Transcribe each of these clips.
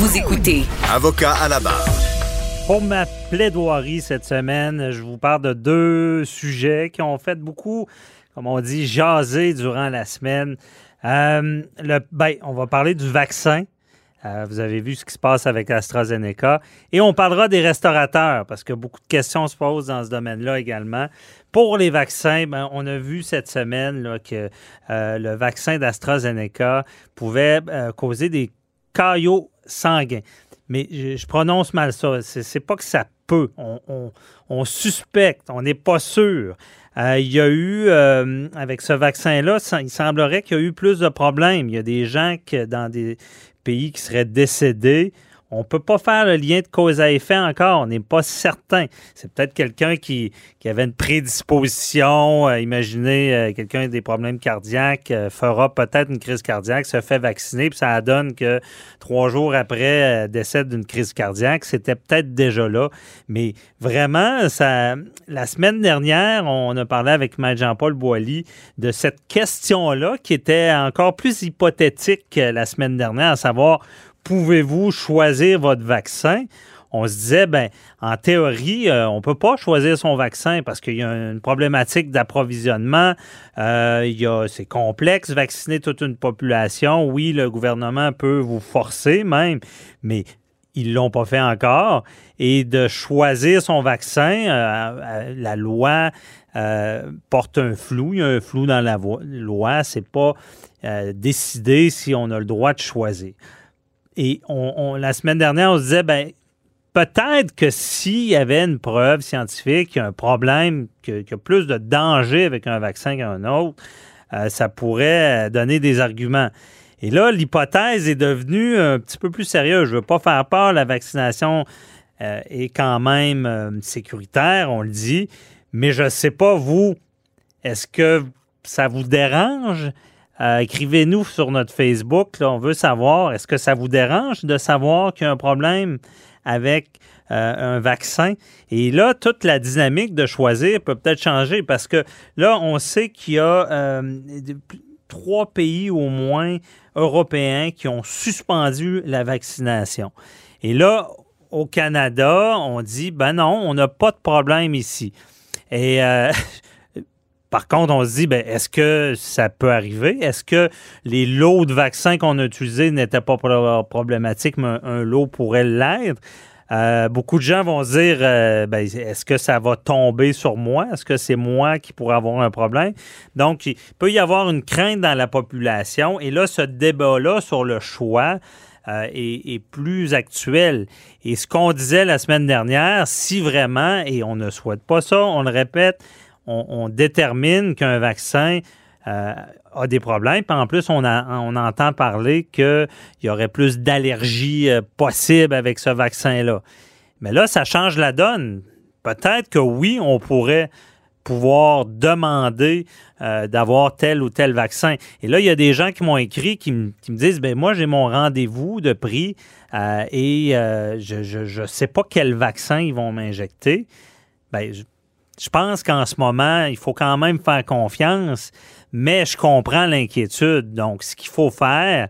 Vous écoutez Avocat à la barre. Pour ma plaidoirie cette semaine, je vous parle de deux sujets qui ont fait beaucoup, comme on dit, jaser durant la semaine. Euh, le, ben, on va parler du vaccin. Euh, vous avez vu ce qui se passe avec AstraZeneca. Et on parlera des restaurateurs, parce que beaucoup de questions se posent dans ce domaine-là également. Pour les vaccins, ben, on a vu cette semaine là, que euh, le vaccin d'AstraZeneca pouvait causer des caillots sanguin. Mais je, prononce mal ça. C'est pas que ça peut. On, suspecte, on n'est pas sûr. Euh, il y a eu, euh, avec ce vaccin-là, il semblerait qu'il y a eu plus de problèmes. Il y a des gens dans des pays qui seraient décédés on ne peut pas faire le lien de cause à effet encore. On n'est pas certain. C'est peut-être quelqu'un qui, avait une prédisposition. Euh, imaginez, euh, quelqu'un qui a des problèmes cardiaques euh, fera peut-être une crise cardiaque, se fait vacciner, puis ça donne que trois jours après décède d'une crise cardiaque. C'était peut-être déjà là. Mais vraiment, ça, la semaine dernière, on a parlé avec Maître Jean-Paul Boilly de cette question-là qui était encore plus hypothétique que la semaine dernière, à savoir pouvez-vous choisir votre vaccin? On se disait, ben, en théorie, euh, on ne peut pas choisir son vaccin parce qu'il y a une problématique d'approvisionnement. Euh, c'est complexe, vacciner toute une population. Oui, le gouvernement peut vous forcer même, mais ils ne l'ont pas fait encore. Et de choisir son vaccin, euh, la loi porte un flou. Il y a un flou dans la loi. C'est pas décidé si on a le droit de choisir. Et on, la semaine dernière, on se disait, ben, peut-être que s'il y avait une preuve scientifique, qu'il y a un problème, qu'il y a plus de danger avec un vaccin qu'un autre, euh, ça pourrait donner des arguments. Et là, l'hypothèse est devenue un petit peu plus sérieuse. Je ne veux pas faire peur, la vaccination euh, est quand même euh, sécuritaire, on le dit, mais je ne sais pas, vous, est-ce que ça vous dérange? Euh, écrivez-nous sur notre Facebook. on veut savoir, est-ce que ça vous dérange de savoir qu'il y a un problème avec euh, un vaccin? Et là, toute la dynamique de choisir peut peut-être changer parce que là, on sait qu'il y a euh, trois pays au moins européens qui ont suspendu la vaccination. Et là, au Canada, on dit, ben non, on n'a pas de problème ici. Et Par contre, on se dit, ben, est-ce que ça peut arriver? Est-ce que les lots de vaccins qu'on a utilisés n'étaient pas problématiques, mais un, lot pourrait l'être? Euh, beaucoup de gens vont se dire euh, ben, est-ce que ça va tomber sur moi? Est-ce que c'est moi qui pourrais avoir un problème? Donc, il peut y avoir une crainte dans la population. Et là, ce débat-là sur le choix euh, est, est, plus actuel. Et ce qu'on disait la semaine dernière, si vraiment, et on ne souhaite pas ça, on le répète, on, détermine qu'un vaccin euh, a des problèmes. Puis en plus, on, entend parler qu'il y aurait plus d'allergies euh, possibles avec ce vaccin-là. Mais là, ça change la donne. Peut-être que oui, on pourrait pouvoir demander euh, d'avoir tel ou tel vaccin. Et là, il y a des gens qui m'ont écrit qui, me disent, ben moi, j'ai mon rendez-vous de prix et je ne sais pas quel vaccin ils vont m'injecter. Ben, je pense qu'en ce moment, il faut quand même faire confiance, mais je comprends l'inquiétude. Donc, ce qu'il faut faire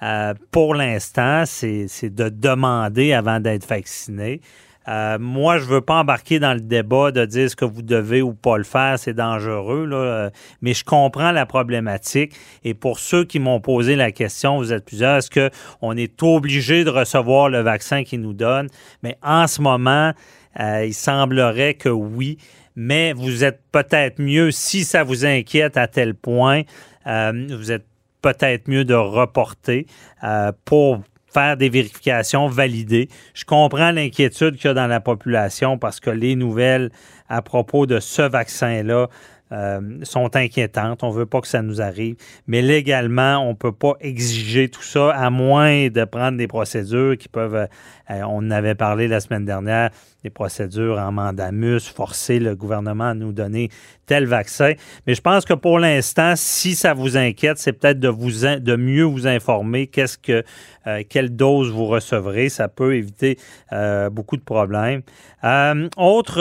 euh, pour l'instant, c'est de demander avant d'être vacciné. Euh, moi, je ne veux pas embarquer dans le débat de dire ce que vous devez ou pas le faire, c'est dangereux, là, mais je comprends la problématique. Et pour ceux qui m'ont posé la question, vous êtes plusieurs, est-ce qu'on est obligé de recevoir le vaccin qu'ils nous donnent? Mais en ce moment, euh, il semblerait que oui mais vous êtes peut-être mieux, si ça vous inquiète à tel point, euh, vous êtes peut-être mieux de reporter euh, pour faire des vérifications validées. Je comprends l'inquiétude qu'il y a dans la population parce que les nouvelles à propos de ce vaccin-là euh, sont inquiétantes. On ne veut pas que ça nous arrive. Mais légalement, on ne peut pas exiger tout ça à moins de prendre des procédures qui peuvent, euh, on en avait parlé la semaine dernière, des procédures en mandamus, forcer le gouvernement à nous donner tel vaccin. Mais je pense que pour l'instant, si ça vous inquiète, c'est peut-être de, vous de mieux vous informer qu'est-ce que, euh, quelle dose vous recevrez. Ça peut éviter beaucoup de problèmes. autre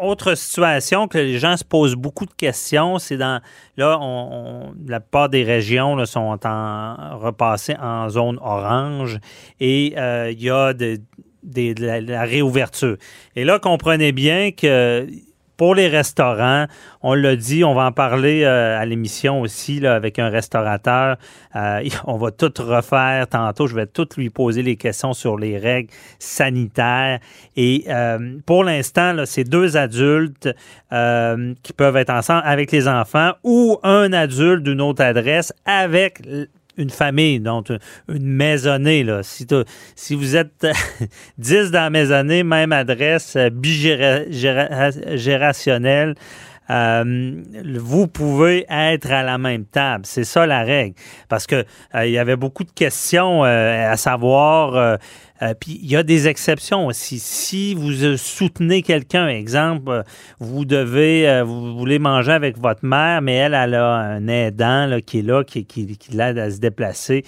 autre situation que les gens se posent beaucoup de questions, c'est dans là, on, la plupart des régions sont en repassées en zone orange et euh, il y a de, la, réouverture. Et là, comprenez bien que pour les restaurants, on l'a dit, on va en parler euh, à l'émission aussi avec un restaurateur. Euh, on va tout refaire tantôt. Je vais tout lui poser les questions sur les règles sanitaires. Et euh, pour l'instant, c'est deux adultes qui peuvent être ensemble avec les enfants ou un adulte d'une autre adresse avec une famille, donc une maisonnée. Là. Si, si vous êtes 10 dans la maisonnée, même adresse, euh, bigérationnelle, euh, vous pouvez être à la même table. C'est ça la règle. Parce que euh, il y avait beaucoup de questions à savoir euh, puis il y a des exceptions aussi. Si vous euh, soutenez quelqu'un, exemple, euh, vous devez, vous voulez manger avec votre mère, mais elle, elle a un aidant qui est là, qui, l'aide à se déplacer,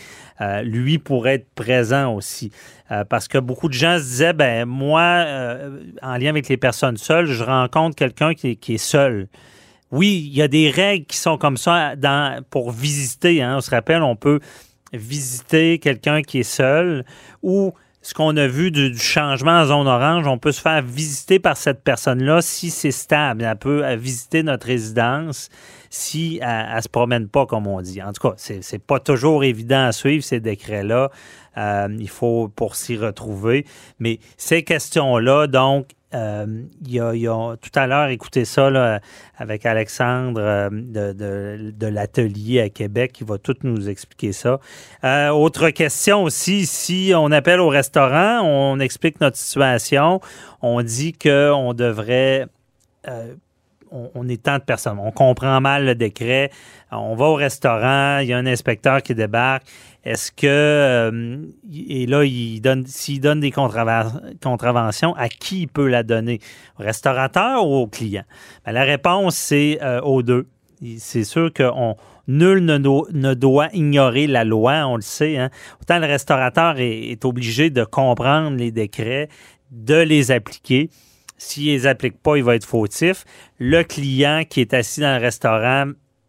lui pourrait être présent aussi. parce que beaucoup de gens se disaient, ben moi, en lien avec les personnes seules, je rencontre quelqu'un qui, est seul. Oui, il y a des règles qui sont comme ça dans, pour visiter. Hein. On se rappelle, on peut visiter quelqu'un qui est seul ou ce qu'on a vu du, changement en zone orange, on peut se faire visiter par cette personne-là si c'est stable. Elle peut visiter notre résidence si elle ne se promène pas, comme on dit. En tout cas, c'est n'est pas toujours évident à suivre ces décrets-là. Euh, il faut pour s'y retrouver. Mais ces questions-là, donc, euh, y a, tout à l'heure écouté ça avec Alexandre euh, de, l'atelier à Québec qui va tout nous expliquer ça. Euh, autre question aussi, si on appelle au restaurant, on explique notre situation, on dit qu'on devrait on, est tant de personnes. On comprend mal le décret. On va au restaurant, il y a un inspecteur qui débarque. Est-ce que euh, et là il donne s'il donne des contraventions, à qui il peut la donner? Au restaurateur ou au client? Ben, La réponse c'est euh, aux deux. C'est sûr que nul ne, doit ignorer la loi, on le sait. Hein. Autant le restaurateur est, obligé de comprendre les décrets, de les appliquer. S'il les applique pas, il va être fautif. Le client qui est assis dans le restaurant,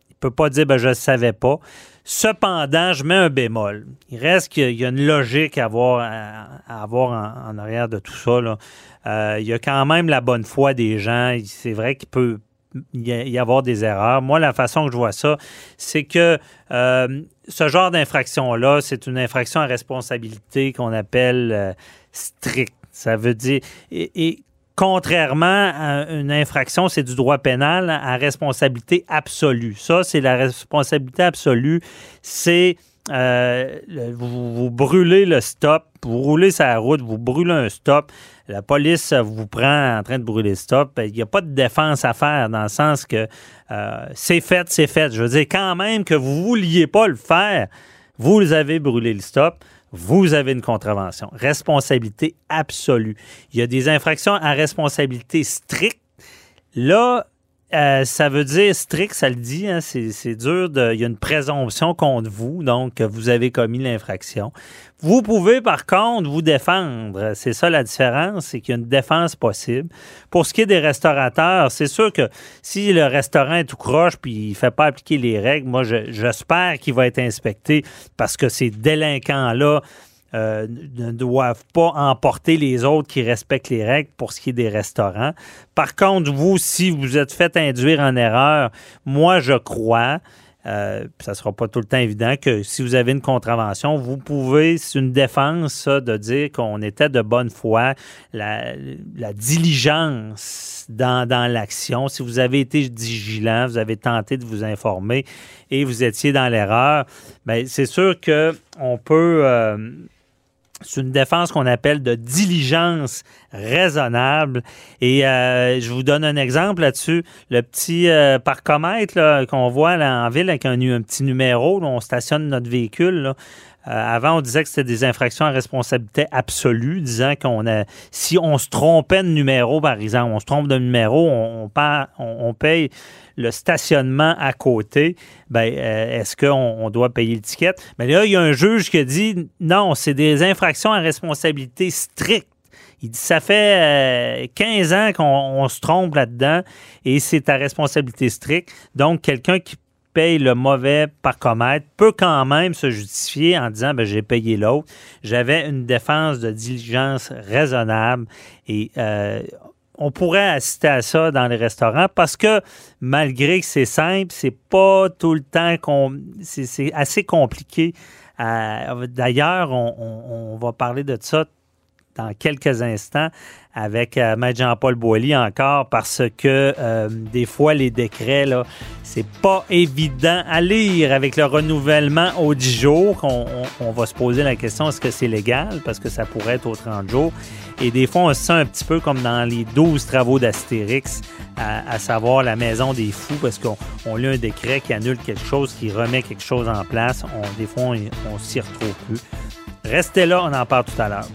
il peut pas dire ben, je ne savais pas. Cependant, je mets un bémol. Il reste qu'il y a une logique à avoir, à avoir en, arrière de tout ça. Euh, il y a quand même la bonne foi des gens. C'est vrai qu'il peut y avoir des erreurs. Moi, la façon que je vois ça, c'est que euh, ce genre d'infraction-là, c'est une infraction à responsabilité qu'on appelle euh, stricte. Ça veut dire. et, Contrairement à une infraction, c'est du droit pénal à responsabilité absolue. Ça, c'est la responsabilité absolue. C'est euh, vous, brûlez le stop, vous roulez sa route, vous brûlez un stop, la police vous prend en train de brûler le stop. Il n'y a pas de défense à faire dans le sens que euh, c'est fait, c'est fait. Je veux dire, quand même que vous ne vouliez pas le faire, vous avez brûlé le stop vous avez une contravention. Responsabilité absolue. Il y a des infractions à responsabilité stricte. Là, euh, ça veut dire strict, ça le dit, hein, c'est dur. De, il y a une présomption contre vous, donc que vous avez commis l'infraction. Vous pouvez par contre vous défendre. C'est ça la différence, c'est qu'il y a une défense possible. Pour ce qui est des restaurateurs, c'est sûr que si le restaurant est tout croche puis il ne fait pas appliquer les règles, moi j'espère qu'il va être inspecté parce que ces délinquants-là euh, ne doivent pas emporter les autres qui respectent les règles pour ce qui est des restaurants. Par contre, vous, si vous êtes fait induire en erreur, moi, je crois, euh, ça ne sera pas tout le temps évident que si vous avez une contravention, vous pouvez, c'est une défense de dire qu'on était de bonne foi, la, diligence dans, l'action. Si vous avez été vigilant, vous avez tenté de vous informer et vous étiez dans l'erreur, bien, c'est sûr qu'on peut, euh, C'est une défense qu'on appelle de diligence raisonnable. Et euh, je vous donne un exemple là-dessus. Le petit euh, parcomètre qu'on voit là, en ville avec un, petit numéro, où on stationne notre véhicule. Là. Euh, avant, on disait que c'était des infractions à responsabilité absolue, disant qu'on a, si on se trompait de numéro, par exemple, on se trompe de numéro, on, on, paye le stationnement à côté. Ben, euh, est-ce qu'on on doit payer l'étiquette? Mais là, il y a un juge qui a dit non, c'est des infractions à responsabilité stricte. Il dit ça fait 15 euh, ans qu'on se trompe là-dedans et c'est à responsabilité stricte. Donc, quelqu'un qui paye le mauvais parcomètre peut quand même se justifier en disant ben, j'ai payé l'autre. J'avais une défense de diligence raisonnable et euh, on pourrait assister à ça dans les restaurants parce que malgré que c'est simple, c'est pas tout le temps qu'on. C'est assez compliqué. Euh, d'ailleurs, on, va parler de ça dans quelques instants avec euh, Maître Jean-Paul Boilly encore parce que euh, des fois les décrets là c'est pas évident à lire avec le renouvellement au 10 jours on, va se poser la question est-ce que c'est légal? Parce que ça pourrait être au 30 jours. Et des fois on se sent un petit peu comme dans les 12 travaux d'Astérix à, savoir la maison des fous parce qu'on on lit un décret qui annule quelque chose qui remet quelque chose en place. On, des fois on, on s'y retrouve plus. Restez là on en parle tout à l'heure